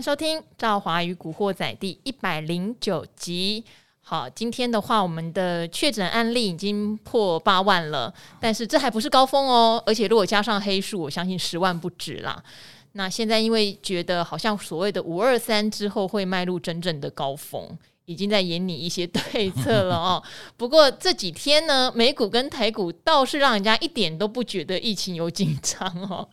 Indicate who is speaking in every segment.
Speaker 1: 收听《赵华与古惑仔》第一百零九集。好，今天的话，我们的确诊案例已经破八万了，但是这还不是高峰哦。而且如果加上黑数，我相信十万不止啦。那现在因为觉得好像所谓的五二三之后会迈入真正的高峰。已经在演你一些对策了哦。不过这几天呢，美股跟台股倒是让人家一点都不觉得疫情有紧张哦。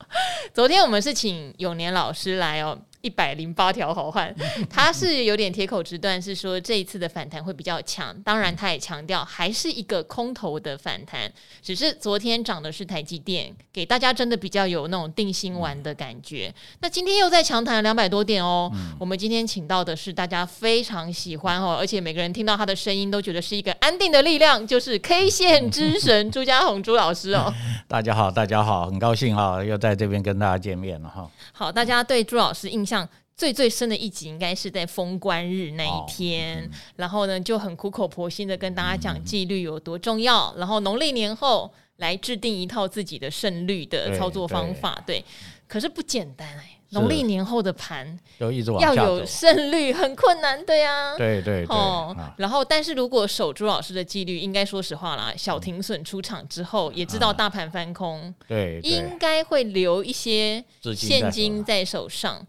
Speaker 1: 昨天我们是请永年老师来哦。一百零八条好汉，他是有点铁口直断，是说这一次的反弹会比较强。当然，他也强调还是一个空头的反弹，只是昨天涨的是台积电，给大家真的比较有那种定心丸的感觉。那今天又在强弹两百多点哦。我们今天请到的是大家非常喜欢哦，而且每个人听到他的声音都觉得是一个安定的力量，就是 K 线之神朱家宏朱老师哦。
Speaker 2: 大家好，大家好，很高兴啊，又在这边跟大家见面了哈。
Speaker 1: 好，大家对朱老师印象。最最深的一集应该是在封关日那一天，哦嗯、然后呢就很苦口婆心的跟大家讲纪律有多重要，嗯、然后农历年后来制定一套自己的胜率的操作方法，对，对，可是不简单哎。农历年后的盘要有胜率很困难，对呀，
Speaker 2: 对对对。哦，
Speaker 1: 然后但是如果守朱老师的纪律，应该说实话啦，小停损出场之后，也知道大盘翻空，对，应该会留一些现金在手上。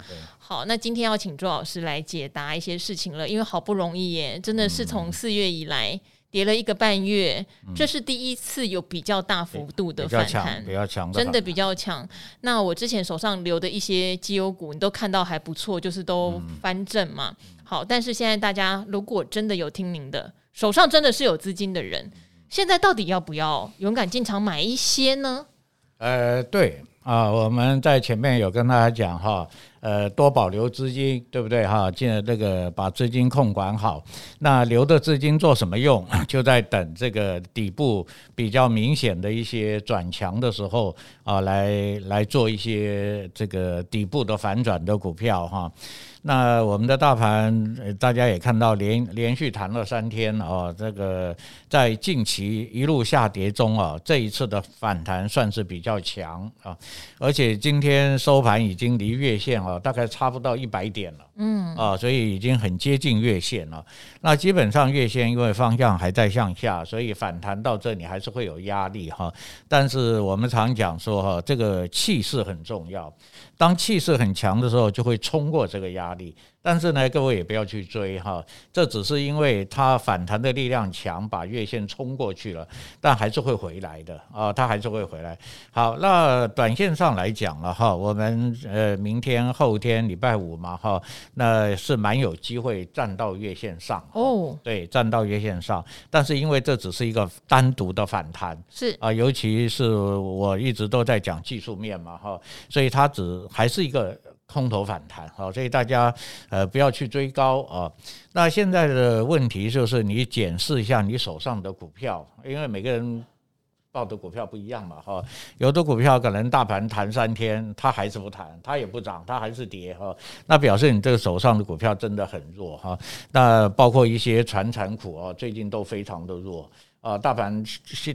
Speaker 1: 好，那今天要请周老师来解答一些事情了，因为好不容易耶，真的是从四月以来。跌了一个半月，这是第一次有比较大幅度的反弹，
Speaker 2: 比较强，
Speaker 1: 真的比较强。那我之前手上留的一些绩优股，你都看到还不错，就是都翻正嘛。好，但是现在大家如果真的有听您的，手上真的是有资金的人，现在到底要不要勇敢进场买一些呢？
Speaker 2: 呃，对啊，我们在前面有跟大家讲哈。呃，多保留资金，对不对哈？进了这个把资金控管好，那留的资金做什么用？就在等这个底部比较明显的一些转强的时候啊，来来做一些这个底部的反转的股票哈。那我们的大盘，大家也看到连连续弹了三天啊，这个在近期一路下跌中啊，这一次的反弹算是比较强啊，而且今天收盘已经离月线啊。大概差不到一百点了，嗯啊，所以已经很接近月线了。那基本上月线因为方向还在向下，所以反弹到这里还是会有压力哈。但是我们常讲说哈，这个气势很重要，当气势很强的时候，就会冲过这个压力。但是呢，各位也不要去追哈，这只是因为它反弹的力量强，把月线冲过去了，但还是会回来的啊，它还是会回来。好，那短线上来讲了哈，我们呃明天后天礼拜五嘛哈，那是蛮有机会站到月线上哦，对，站到月线上，但是因为这只是一个单独的反弹，是啊，尤其是我一直都在讲技术面嘛哈，所以它只还是一个。空头反弹，好，所以大家呃不要去追高啊。那现在的问题就是你检视一下你手上的股票，因为每个人报的股票不一样嘛，哈。有的股票可能大盘弹三天，它还是不弹，它也不涨，它还是跌哈。那表示你这个手上的股票真的很弱哈。那包括一些传产股啊，最近都非常的弱啊。大盘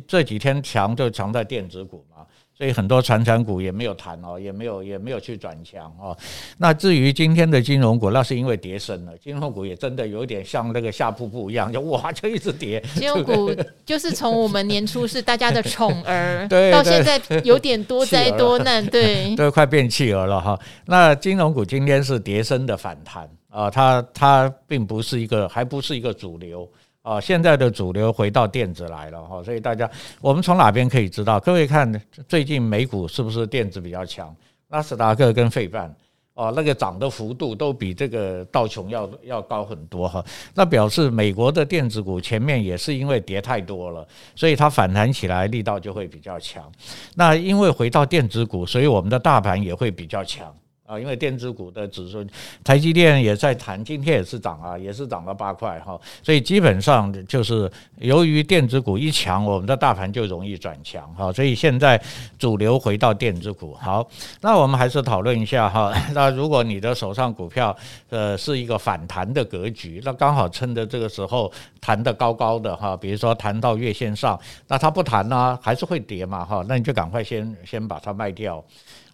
Speaker 2: 这几天强就强在电子股嘛。所以很多传产股也没有谈哦，也没有也没有去转强哦。那至于今天的金融股，那是因为跌升了。金融股也真的有点像那个下瀑布一样，就哇就一直跌。
Speaker 1: 金融股就是从我们年初是大家的宠儿，对，到现在有点多灾多难，对，
Speaker 2: 都快变弃儿了哈。那金融股今天是跌升的反弹啊，它它并不是一个，还不是一个主流。啊，现在的主流回到电子来了哈，所以大家，我们从哪边可以知道？各位看最近美股是不是电子比较强？纳斯达克跟费半哦，那个涨的幅度都比这个道琼要要高很多哈。那表示美国的电子股前面也是因为跌太多了，所以它反弹起来力道就会比较强。那因为回到电子股，所以我们的大盘也会比较强。啊，因为电子股的指数，台积电也在谈，今天也是涨啊，也是涨了八块哈，所以基本上就是由于电子股一强，我们的大盘就容易转强哈，所以现在主流回到电子股。好，那我们还是讨论一下哈，那如果你的手上股票呃是一个反弹的格局，那刚好趁着这个时候弹得高高的哈，比如说弹到月线上，那它不弹呢，还是会跌嘛哈，那你就赶快先先把它卖掉。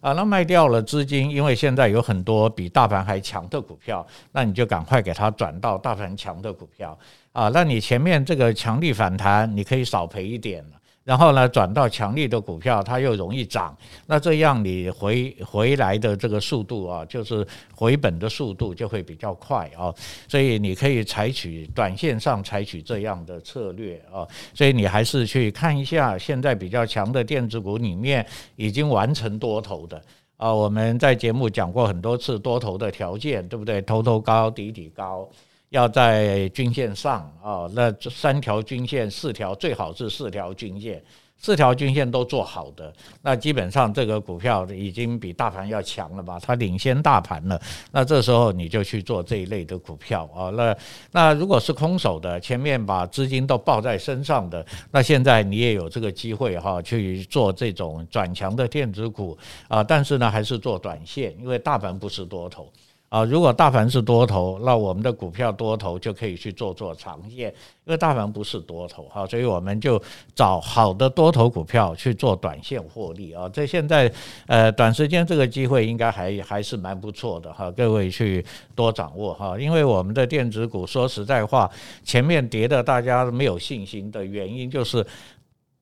Speaker 2: 啊，那卖掉了资金，因为现现在有很多比大盘还强的股票，那你就赶快给它转到大盘强的股票啊。那你前面这个强力反弹，你可以少赔一点。然后呢，转到强力的股票，它又容易涨，那这样你回回来的这个速度啊，就是回本的速度就会比较快啊，所以你可以采取短线上采取这样的策略啊，所以你还是去看一下现在比较强的电子股里面已经完成多头的啊，我们在节目讲过很多次多头的条件，对不对？头头高，底底高。要在均线上啊，那三条均线、四条最好是四条均线，四条均线都做好的，那基本上这个股票已经比大盘要强了吧？它领先大盘了，那这时候你就去做这一类的股票啊。那那如果是空手的，前面把资金都抱在身上的，那现在你也有这个机会哈，去做这种转强的电子股啊，但是呢，还是做短线，因为大盘不是多头。啊，如果大盘是多头，那我们的股票多头就可以去做做长线，因为大盘不是多头哈，所以我们就找好的多头股票去做短线获利啊。这现在呃短时间这个机会应该还还是蛮不错的哈，各位去多掌握哈，因为我们的电子股说实在话，前面跌的大家没有信心的原因就是。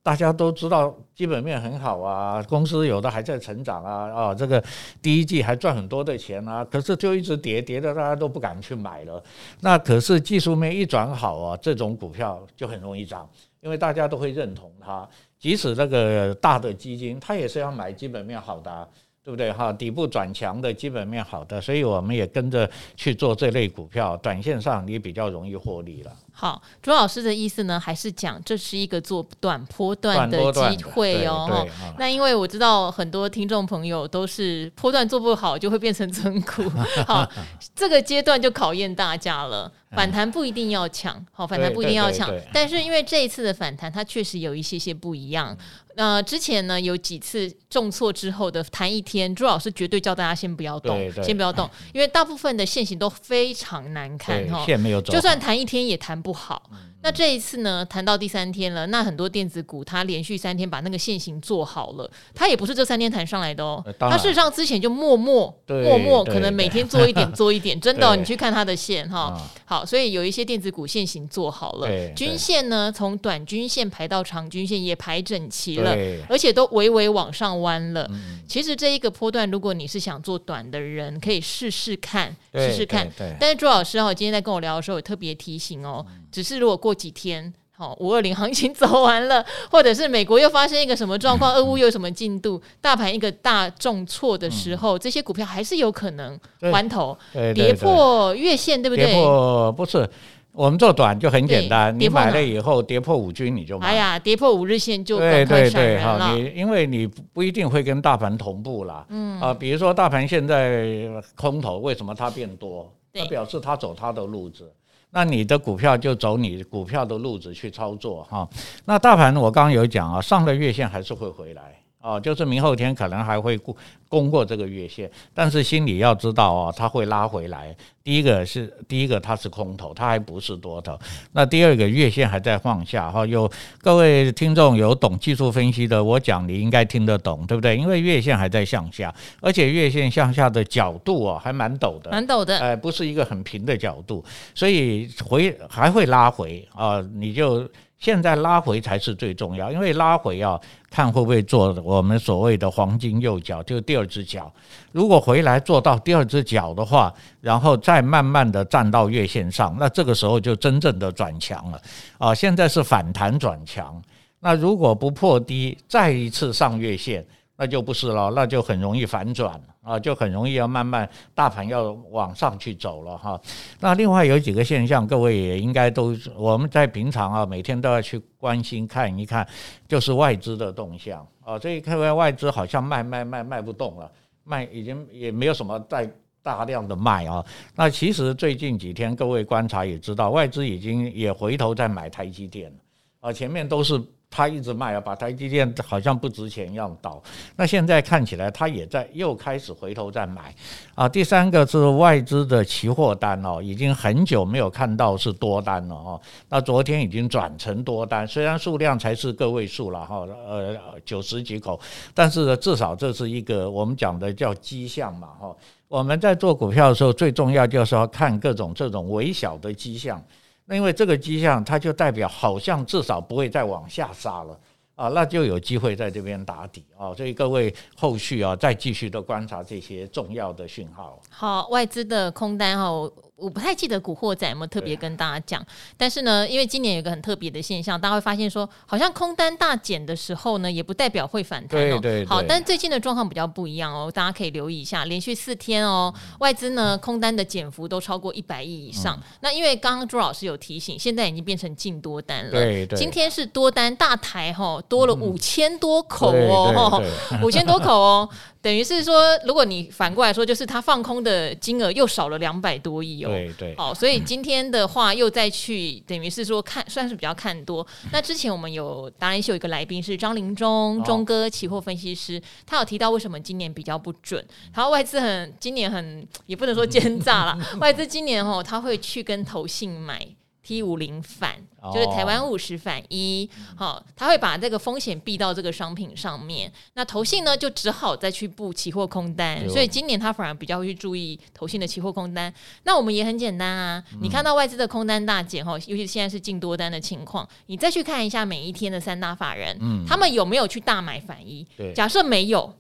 Speaker 2: 大家都知道基本面很好啊，公司有的还在成长啊，啊，这个第一季还赚很多的钱啊，可是就一直跌，跌的大家都不敢去买了。那可是技术面一转好啊，这种股票就很容易涨，因为大家都会认同它，即使那个大的基金，它也是要买基本面好的。对不对哈？底部转强的基本面好的，所以我们也跟着去做这类股票，短线上也比较容易获利了。
Speaker 1: 好，朱老师的意思呢，还是讲这是一个做短波段的机会哦。那因为我知道很多听众朋友都是波段做不好就会变成存股，好，这个阶段就考验大家了。反弹不一定要抢，好，反弹不一定要抢，但是因为这一次的反弹，它确实有一些些不一样。呃，之前呢有几次重挫之后的弹一天，朱老师绝对叫大家先不要动，先不要动，因为大部分的线型都非常难看哈，线没有走，就算弹一天也弹不好。那这一次呢，谈到第三天了，那很多电子股它连续三天把那个线型做好了，它也不是这三天谈上来的哦，它事实上之前就默默默默可能每天做一点做一点，真的，你去看它的线哈，好，所以有一些电子股线型做好了，均线呢从短均线排到长均线也排整齐了，而且都微微往上弯了。其实这一个波段，如果你是想做短的人，可以试试看，试试看。但是朱老师哈，今天在跟我聊的时候，也特别提醒哦，只是如果过几天，好，五二零行情走完了，或者是美国又发生一个什么状况，俄乌又有什么进度，大盘一个大重挫的时候，这些股票还是有可能弯头跌破月线，对不对？跌破
Speaker 2: 不是，我们做短就很简单，你买了以后跌破五均你就买。
Speaker 1: 哎呀，跌破五日线就赶快闪人了。
Speaker 2: 好，你因为你不一定会跟大盘同步啦。嗯啊，比如说大盘现在空头，为什么它变多？它表示它走它的路子。那你的股票就走你股票的路子去操作哈。那大盘我刚刚有讲啊，上了月线还是会回来。哦，就是明后天可能还会过攻过这个月线，但是心里要知道哦，它会拉回来。第一个是第一个它是空头，它还不是多头。那第二个月线还在放下哈。有各位听众有懂技术分析的，我讲你应该听得懂，对不对？因为月线还在向下，而且月线向下的角度哦还蛮陡的，
Speaker 1: 蛮陡的，
Speaker 2: 哎，不是一个很平的角度，所以回还会拉回啊，你就。现在拉回才是最重要，因为拉回啊，看会不会做我们所谓的黄金右脚，就第二只脚。如果回来做到第二只脚的话，然后再慢慢的站到月线上，那这个时候就真正的转强了啊！现在是反弹转强，那如果不破低，再一次上月线。那就不是了，那就很容易反转啊，就很容易要慢慢大盘要往上去走了哈。那另外有几个现象，各位也应该都我们在平常啊，每天都要去关心看一看，就是外资的动向啊。这一看外外资好像卖卖卖卖不动了，卖已经也没有什么在大量的卖啊。那其实最近几天各位观察也知道，外资已经也回头在买台积电了啊，前面都是。他一直卖啊，把台积电好像不值钱一样倒。那现在看起来，他也在又开始回头再买啊。第三个是外资的期货单哦，已经很久没有看到是多单了哦。那昨天已经转成多单，虽然数量才是个位数了哈，呃九十几口，但是呢，至少这是一个我们讲的叫迹象嘛哈。我们在做股票的时候，最重要就是要看各种这种微小的迹象。那因为这个迹象，它就代表好像至少不会再往下杀了啊，那就有机会在这边打底啊。所以各位后续啊，再继续的观察这些重要的讯号。
Speaker 1: 好，外资的空单哦。我不太记得古惑仔有没有特别跟大家讲，但是呢，因为今年有一个很特别的现象，大家会发现说，好像空单大减的时候呢，也不代表会反弹哦。对对对。好，但是最近的状况比较不一样哦，大家可以留意一下，连续四天哦，外资呢空单的减幅都超过一百亿以上。嗯、那因为刚刚朱老师有提醒，现在已经变成净多单了。对对。今天是多单大台哈，多了五千多口哦，五千多口哦。等于是说，如果你反过来说，就是他放空的金额又少了两百多亿哦。对对。好，所以今天的话又再去，等于是说看算是比较看多。那之前我们有达人秀有一个来宾是张林忠中哥期货分析师，他有提到为什么今年比较不准。然后外资很今年很也不能说奸诈啦，外资今年哦他会去跟投信买。T 五零反就是台湾五十反一，好，他会把这个风险避到这个商品上面。那投信呢，就只好再去布期货空单，所以今年他反而比较会去注意投信的期货空单。那我们也很简单啊，你看到外资的空单大减哈，尤其现在是净多单的情况，你再去看一下每一天的三大法人，他们有没有去大买反一？假设没有。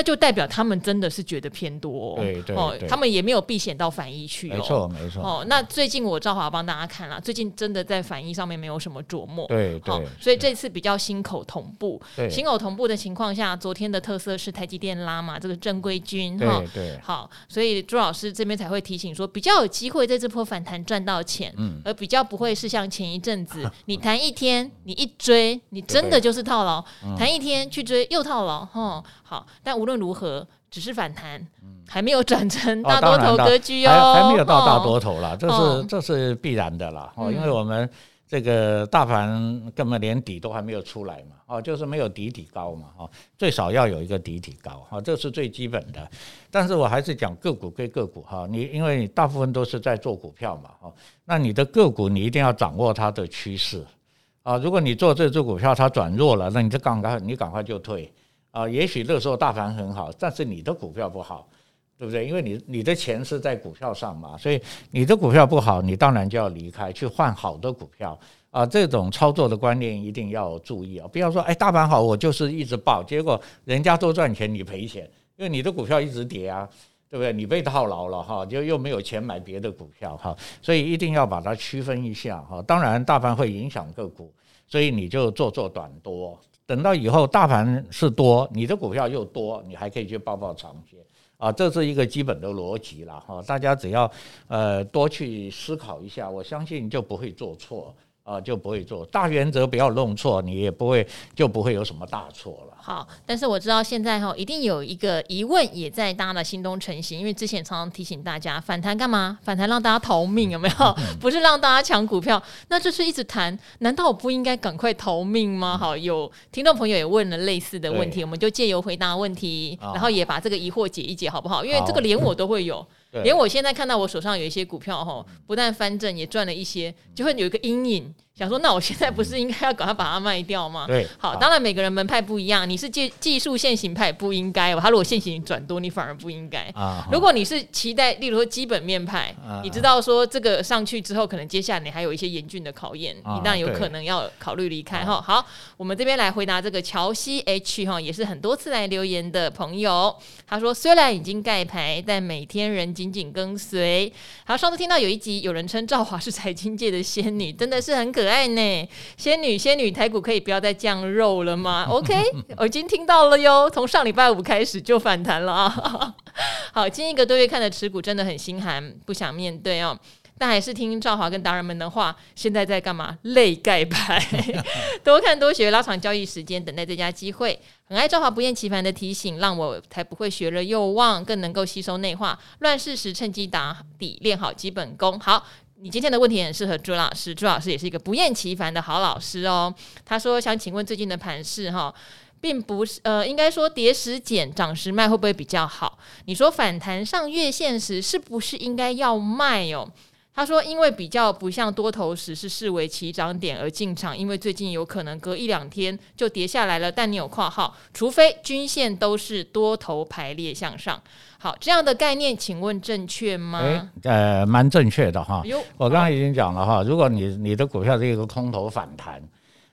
Speaker 1: 那就代表他们真的是觉得偏多，对对，对。哦，他们也没有避险到反一去，没错没错。哦，那最近我赵华帮大家看了，最近真的在反一上面没有什么琢磨，对对、哦。所以这次比较心口同步，心口同步的情况下，昨天的特色是台积电拉嘛，这个正规军哈，对。好，所以朱老师这边才会提醒说，比较有机会在这波反弹赚到钱，嗯，而比较不会是像前一阵子，你谈一天，你一追，你真的就是套牢，弹一天去追又套牢，哈。好，但无论如何，只是反弹，还没有转成大多头格局哦，
Speaker 2: 还还没有到大多头了，这是这是必然的啦。哦，因为我们这个大盘根本连底都还没有出来嘛，哦，就是没有底底高嘛，哦，最少要有一个底底高，哈，这是最基本的。但是我还是讲个股归个股哈，你因为你大部分都是在做股票嘛，哦，那你的个股你一定要掌握它的趋势啊。如果你做这只股票它转弱了，那你就赶快你赶快就退。啊，也许那时候大盘很好，但是你的股票不好，对不对？因为你你的钱是在股票上嘛，所以你的股票不好，你当然就要离开，去换好的股票啊。这种操作的观念一定要注意啊，不要说哎，大盘好，我就是一直抱，结果人家都赚钱，你赔钱，因为你的股票一直跌啊，对不对？你被套牢了哈，就又没有钱买别的股票哈，所以一定要把它区分一下哈。当然，大盘会影响个股，所以你就做做短多。等到以后大盘是多，你的股票又多，你还可以去报报长线啊，这是一个基本的逻辑了哈。大家只要呃多去思考一下，我相信就不会做错。啊，就不会做大原则，不要弄错，你也不会就不会有什么大错了。
Speaker 1: 好，但是我知道现在哈，一定有一个疑问也在大家的心中成型，因为之前常常提醒大家，反弹干嘛？反弹让大家逃命有没有？不是让大家抢股票。那就是一直谈，难道我不应该赶快逃命吗？好，有听众朋友也问了类似的问题，我们就借由回答问题，然后也把这个疑惑解一解，好不好？因为这个连我都会有。连我现在看到我手上有一些股票哈，不但翻正也赚了一些，就会有一个阴影。想说，那我现在不是应该要赶快把它卖掉吗？对，好，当然每个人门派不一样，你是技技术现行派不应该，他如果现行转多，你反而不应该。啊，如果你是期待，例如说基本面派，你知道说这个上去之后，可能接下来你还有一些严峻的考验，你当然有可能要考虑离开哈。好，我们这边来回答这个乔西 H 哈，也是很多次来留言的朋友，他说虽然已经盖牌，但每天人紧紧跟随。好，上次听到有一集有人称赵华是财经界的仙女，真的是很可爱。爱呢，仙女仙女，台股可以不要再降肉了吗？OK，我已经听到了哟，从上礼拜五开始就反弹了啊。好，近一个多月看的持股真的很心寒，不想面对哦。但还是听赵华跟达人们的话，现在在干嘛？泪盖牌，多看多学，拉长交易时间，等待最佳机会。很爱赵华不厌其烦的提醒，让我才不会学了又忘，更能够吸收内化。乱世时趁机打底，练好基本功。好。你今天的问题很适合朱老师，朱老师也是一个不厌其烦的好老师哦。他说想请问最近的盘势哈，并不是呃，应该说跌时减，涨时卖会不会比较好？你说反弹上月线时，是不是应该要卖哦？他说：“因为比较不像多头时是视为起涨点而进场，因为最近有可能隔一两天就跌下来了。但你有括号，除非均线都是多头排列向上。好，这样的概念，请问正确吗？
Speaker 2: 诶呃，蛮正确的哈。
Speaker 1: 呦
Speaker 2: 我刚刚已经讲了哈，如果你你的股票是一个空头反弹，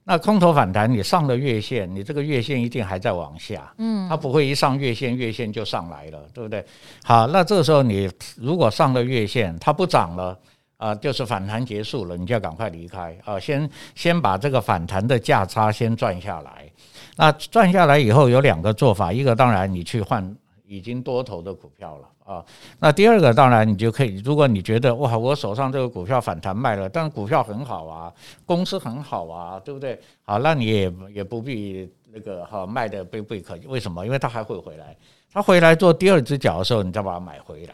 Speaker 2: 那空头反弹你上了月线，你这个月线一定还在往下，嗯，它不会一上月线，月线就上来了，对不对？好，那这个时候你如果上了月线，它不涨了。”啊，就是反弹结束了，你就要赶快离开啊！先先把这个反弹的价差先赚下来。那赚下来以后有两个做法，一个当然你去换已经多头的股票了啊。那第二个当然你就可以，如果你觉得哇，我手上这个股票反弹卖了，但股票很好啊，公司很好啊，对不对？好，那你也也不必那个哈卖的不不可，为什么？因为它还会回来，它回来做第二只脚的时候，你再把它买回来。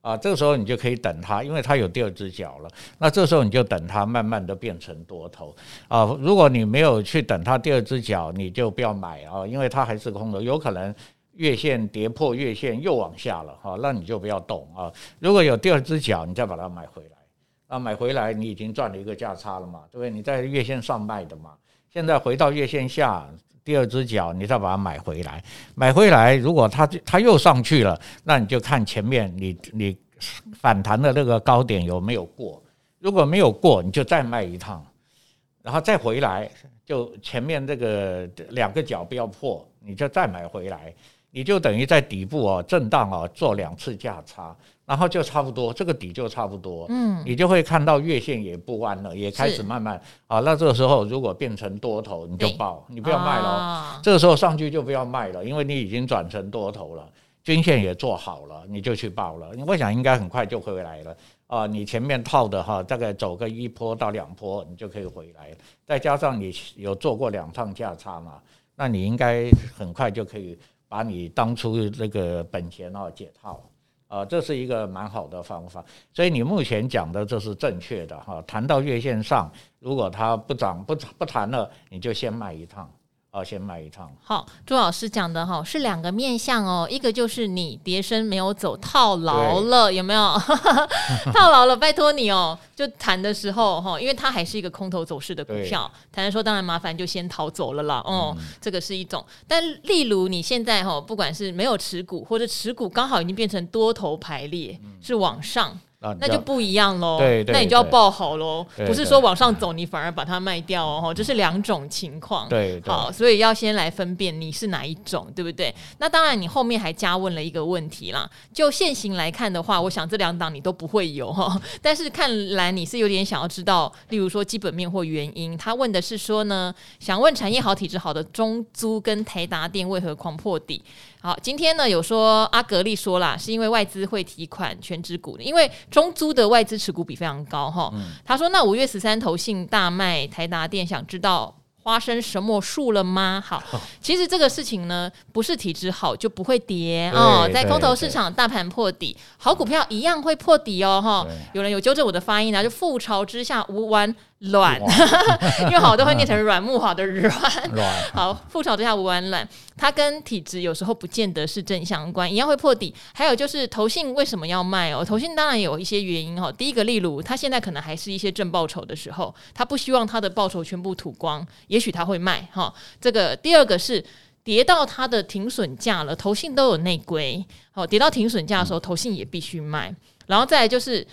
Speaker 2: 啊，这个时候你就可以等它，因为它有第二只脚了。那这时候你就等它慢慢的变成多头啊。如果你没有去等它第二只脚，你就不要买啊，因为它还是空头，有可能月线跌破月线又往下了哈，那你就不要动啊。如果有第二只脚，你再把它买回来啊，买回来你已经赚了一个价差了嘛，对不对？你在月线上卖的嘛，现在回到月线下。第二只脚，你再把它买回来，买回来，如果它它又上去了，那你就看前面你你反弹的那个高点有没有过，如果没有过，你就再卖一趟，然后再回来，就前面这个两个脚不要破，你就再买回来，你就等于在底部哦震荡哦做两次价差。然后就差不多，这个底就差不多，嗯，你就会看到月线也不弯了，也开始慢慢啊。那这个时候如果变成多头，你就报，你不要卖了。啊、这个时候上去就不要卖了，因为你已经转成多头了，均线也做好了，你就去报了。我想应该很快就回来了啊。你前面套的哈，大概走个一波到两波，你就可以回来。再加上你有做过两趟价差嘛，那你应该很快就可以把你当初那个本钱啊解套。啊，这是一个蛮好的方法，所以你目前讲的这是正确的哈。谈到月线上，如果它不涨不不谈了，你就先卖一趟。好，先卖一趟。
Speaker 1: 好，朱老师讲的哈是两个面向哦，一个就是你跌升没有走套牢了，有没有 套牢了？拜托你哦，就谈的时候哈，因为它还是一个空头走势的股票，谈的时候当然麻烦就先逃走了啦。哦，嗯、这个是一种。但例如你现在哈，不管是没有持股，或者持股刚好已经变成多头排列，嗯、是往上。那就不一样喽，对，对，那你就要报好喽，不是说往上走你反而把它卖掉哦，这是两种情况。对，对，好，所以要先来分辨你是哪一种，对不对？那当然，你后面还加问了一个问题啦。就现行来看的话，我想这两档你都不会有哈，但是看来你是有点想要知道，例如说基本面或原因。他问的是说呢，想问产业好、体质好的中租跟台达电为何狂破底？好，今天呢有说阿格力说啦，是因为外资会提款权值股的，因为中租的外资持股比非常高哈。嗯、他说那五月十三投信大卖台达电，想知道发生什么树了吗？好，其实这个事情呢不是体质好就不会跌哦，在空头市场大盘破底，好股票一样会破底哦哈。有人有纠正我的发音啊，就覆巢之下无完。卵，软 因为好多会念成软木好的 软。好，覆巢之下无完卵，它跟体质有时候不见得是正相关，一样会破底。还有就是投信为什么要卖哦？投信当然有一些原因哈。第一个，例如他现在可能还是一些正报酬的时候，他不希望他的报酬全部吐光，也许他会卖哈。这个第二个是跌到它的停损价了，投信都有内规，好，跌到停损价的时候，投信也必须卖。然后再来就是。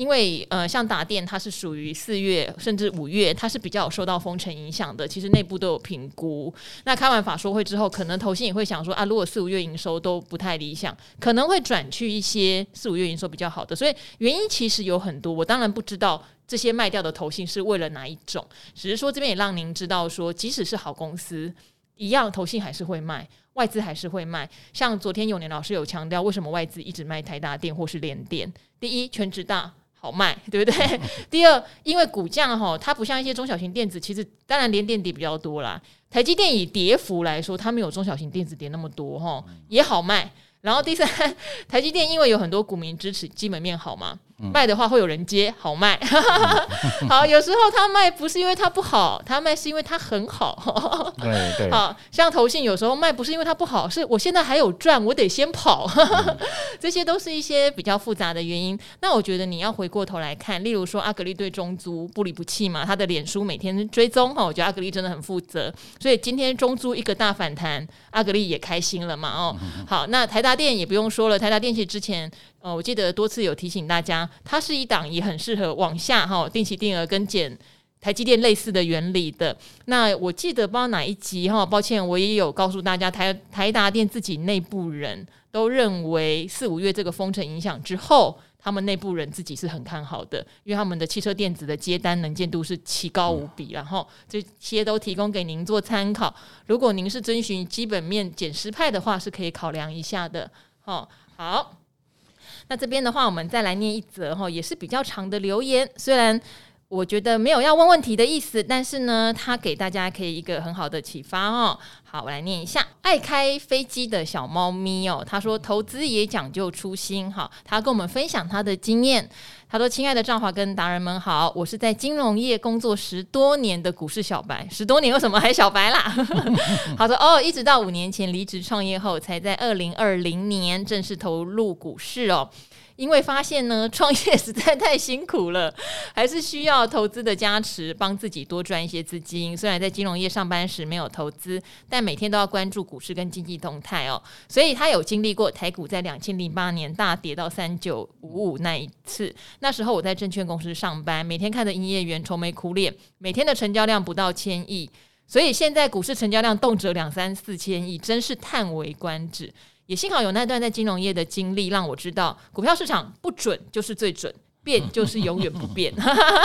Speaker 1: 因为呃，像达电，它是属于四月甚至五月，它是比较有受到封城影响的。其实内部都有评估。那开完法说会之后，可能投信也会想说啊，如果四五月营收都不太理想，可能会转去一些四五月营收比较好的。所以原因其实有很多，我当然不知道这些卖掉的投信是为了哪一种，只是说这边也让您知道说，即使是好公司，一样投信还是会卖，外资还是会卖。像昨天永年老师有强调，为什么外资一直卖台大电或是联电？第一，全职大。好卖，对不对？第二，因为股价哈，它不像一些中小型电子，其实当然连电跌比较多啦。台积电以跌幅来说，它没有中小型电子跌那么多哈，也好卖。然后第三，台积电因为有很多股民支持，基本面好嘛。卖的话会有人接，好卖。好，有时候他卖不是因为他不好，他卖是因为他很好。
Speaker 2: 对对。
Speaker 1: 好，像投信有时候卖不是因为他不好，是我现在还有赚，我得先跑。这些都是一些比较复杂的原因。那我觉得你要回过头来看，例如说阿格力对中租不离不弃嘛，他的脸书每天追踪哈，我觉得阿格力真的很负责。所以今天中租一个大反弹，阿格力也开心了嘛哦。好，那台达电也不用说了，台达电其实之前。呃，我记得多次有提醒大家，它是一档也很适合往下哈，定期定额跟减台积电类似的原理的。那我记得不知道哪一集哈，抱歉，我也有告诉大家，台台达电自己内部人都认为四五月这个封城影响之后，他们内部人自己是很看好的，因为他们的汽车电子的接单能见度是奇高无比，然后这些都提供给您做参考。如果您是遵循基本面减十派的话，是可以考量一下的。好，好。那这边的话，我们再来念一则哈，也是比较长的留言。虽然我觉得没有要问问题的意思，但是呢，他给大家可以一个很好的启发哦。好，我来念一下。爱开飞机的小猫咪哦，他说投资也讲究初心哈。他跟我们分享他的经验。他说：“亲爱的赵华跟达人们好，我是在金融业工作十多年的股市小白，十多年为什么还小白啦？” 他说哦，一直到五年前离职创业后，才在二零二零年正式投入股市哦。因为发现呢，创业实在太辛苦了，还是需要投资的加持，帮自己多赚一些资金。虽然在金融业上班时没有投资，但每天都要关注股市跟经济动态哦。所以他有经历过台股在两千零八年大跌到三九五五那一次，那时候我在证券公司上班，每天看着营业员愁眉苦脸，每天的成交量不到千亿，所以现在股市成交量动辄两三四千亿，真是叹为观止。也幸好有那段在金融业的经历，让我知道股票市场不准就是最准，变 就是永远不变。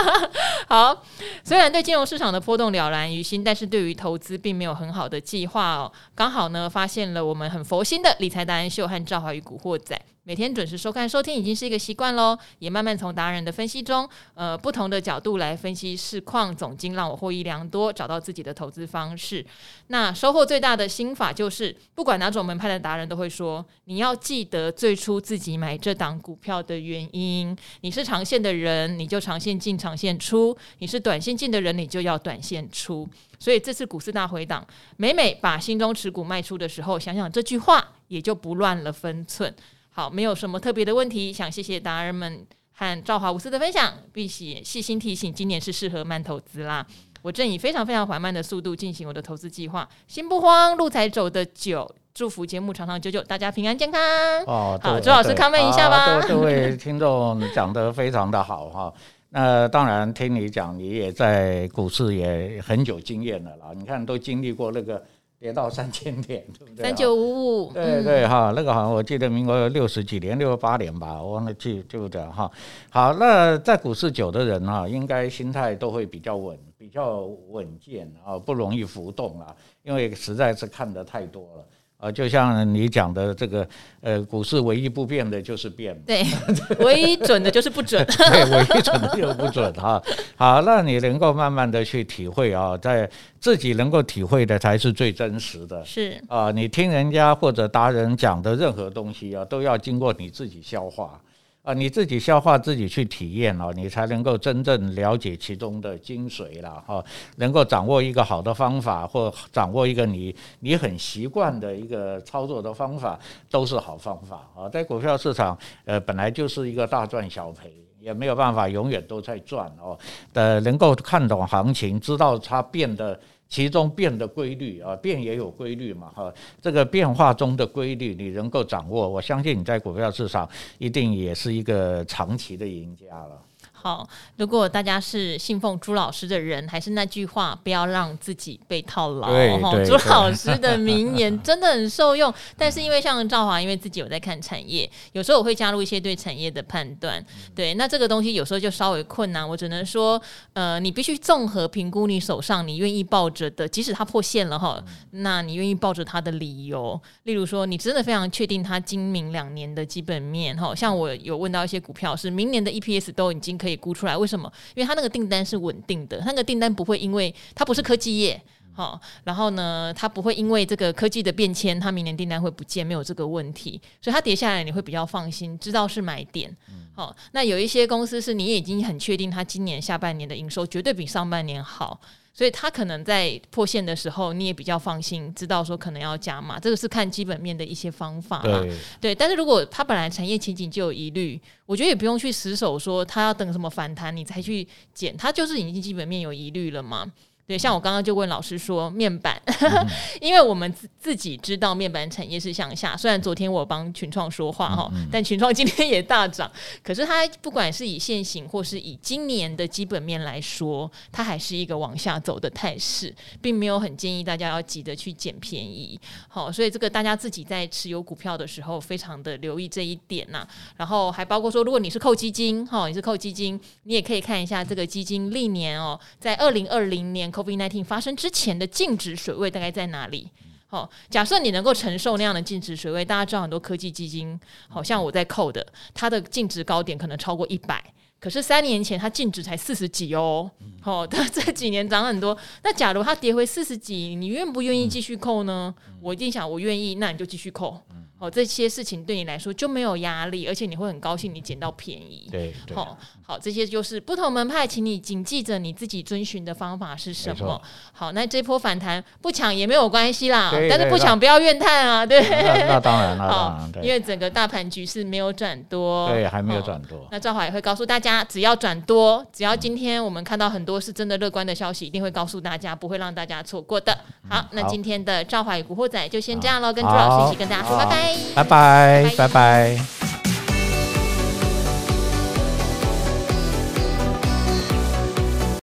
Speaker 1: 好，虽然对金融市场的波动了然于心，但是对于投资并没有很好的计划哦。刚好呢，发现了我们很佛心的理财达人秀和赵华宇古惑仔。每天准时收看收听已经是一个习惯喽，也慢慢从达人的分析中，呃，不同的角度来分析市况，总经让我获益良多，找到自己的投资方式。那收获最大的心法就是，不管哪种门派的达人都会说，你要记得最初自己买这档股票的原因。你是长线的人，你就长线进，长线出；你是短线进的人，你就要短线出。所以这次股市大回档，每每把心中持股卖出的时候，想想这句话，也就不乱了分寸。好，没有什么特别的问题，想谢谢达人们和赵华无私的分享，并且细心提醒，今年是适合慢投资啦。我正以非常非常缓慢的速度进行我的投资计划，心不慌，路才走得久。祝福节目长长久久，大家平安健康。哦，好，周老师康复一下吧。
Speaker 2: 各位听众讲得非常的好哈。那当然听你讲，你也在股市也很久经验了啦。你看都经历过那个。跌到三千点，对不对？
Speaker 1: 三九五五，
Speaker 2: 对对哈，那个好像我记得民国六十几年，六十八年吧，我忘了记，对不对哈？好，那在股市久的人哈，应该心态都会比较稳，比较稳健啊，不容易浮动啊，因为实在是看得太多了。啊，就像你讲的这个，呃，股市唯一不变的就是变，
Speaker 1: 对，唯一准的就是不准，
Speaker 2: 对，唯一准的就是不准哈。好，那你能够慢慢的去体会啊，在自己能够体会的才是最真实的，
Speaker 1: 是
Speaker 2: 啊，你听人家或者达人讲的任何东西啊，都要经过你自己消化。啊，你自己消化，自己去体验哦，你才能够真正了解其中的精髓了哈。能够掌握一个好的方法，或掌握一个你你很习惯的一个操作的方法，都是好方法啊。在股票市场，呃，本来就是一个大赚小赔，也没有办法永远都在赚哦。呃，能够看懂行情，知道它变得。其中变的规律啊，变也有规律嘛，哈，这个变化中的规律你能够掌握，我相信你在股票市场一定也是一个长期的赢家了。
Speaker 1: 好，如果大家是信奉朱老师的人，还是那句话，不要让自己被套牢。朱老师的名言真的很受用。但是因为像赵华，因为自己有在看产业，有时候我会加入一些对产业的判断。对，那这个东西有时候就稍微困难。我只能说，呃，你必须综合评估你手上你愿意抱着的，即使它破线了哈，那你愿意抱着它的理由。例如说，你真的非常确定它今明两年的基本面哈，像我有问到一些股票是明年的 EPS 都已经可以。估出来为什么？因为他那个订单是稳定的，他那个订单不会因为它不是科技业，好，然后呢，它不会因为这个科技的变迁，它明年订单会不见，没有这个问题，所以它跌下来你会比较放心，知道是买点。好，那有一些公司是你已经很确定，它今年下半年的营收绝对比上半年好，所以他可能在破线的时候，你也比较放心，知道说可能要加码，这个是看基本面的一些方法啦。对，对，但是如果他本来产业前景就有疑虑，我觉得也不用去死守说他要等什么反弹你才去减，他就是已经基本面有疑虑了嘛。对，像我刚刚就问老师说面板，嗯、因为我们自自己知道面板产业是向下，虽然昨天我帮群创说话哈，但群创今天也大涨，可是它不管是以现行或是以今年的基本面来说，它还是一个往下走的态势，并没有很建议大家要急着去捡便宜。好，所以这个大家自己在持有股票的时候，非常的留意这一点呐、啊。然后还包括说，如果你是扣基金哈，你是扣基金，你也可以看一下这个基金历年哦，在二零二零年。Covid nineteen 发生之前的净值水位大概在哪里？好，假设你能够承受那样的净值水位，大家知道很多科技基金，好像我在扣的，它的净值高点可能超过一百，可是三年前它净值才四十几哦。好，它 这几年涨很多。那假如它跌回四十几，你愿不愿意继续扣呢？我一定想，我愿意，那你就继续扣。哦，这些事情对你来说就没有压力，而且你会很高兴你捡到便宜。
Speaker 2: 对，好、
Speaker 1: 哦，好，这些就是不同门派，请你谨记着你自己遵循的方法是什么。好，那这波反弹不抢也没有关系啦，但是不抢不要怨叹啊，对。
Speaker 2: 那，那当然，那当然，
Speaker 1: 好因为整个大盘局势没有转多，
Speaker 2: 对，还没有转多。
Speaker 1: 那赵华也会告诉大家，只要转多，只要今天我们看到很多是真的乐观的消息，一定会告诉大家，不会让大家错过的。好，嗯、那今天的赵华与古惑仔就先这样喽，跟朱老师一起跟大家说拜拜，
Speaker 2: 拜拜。拜拜。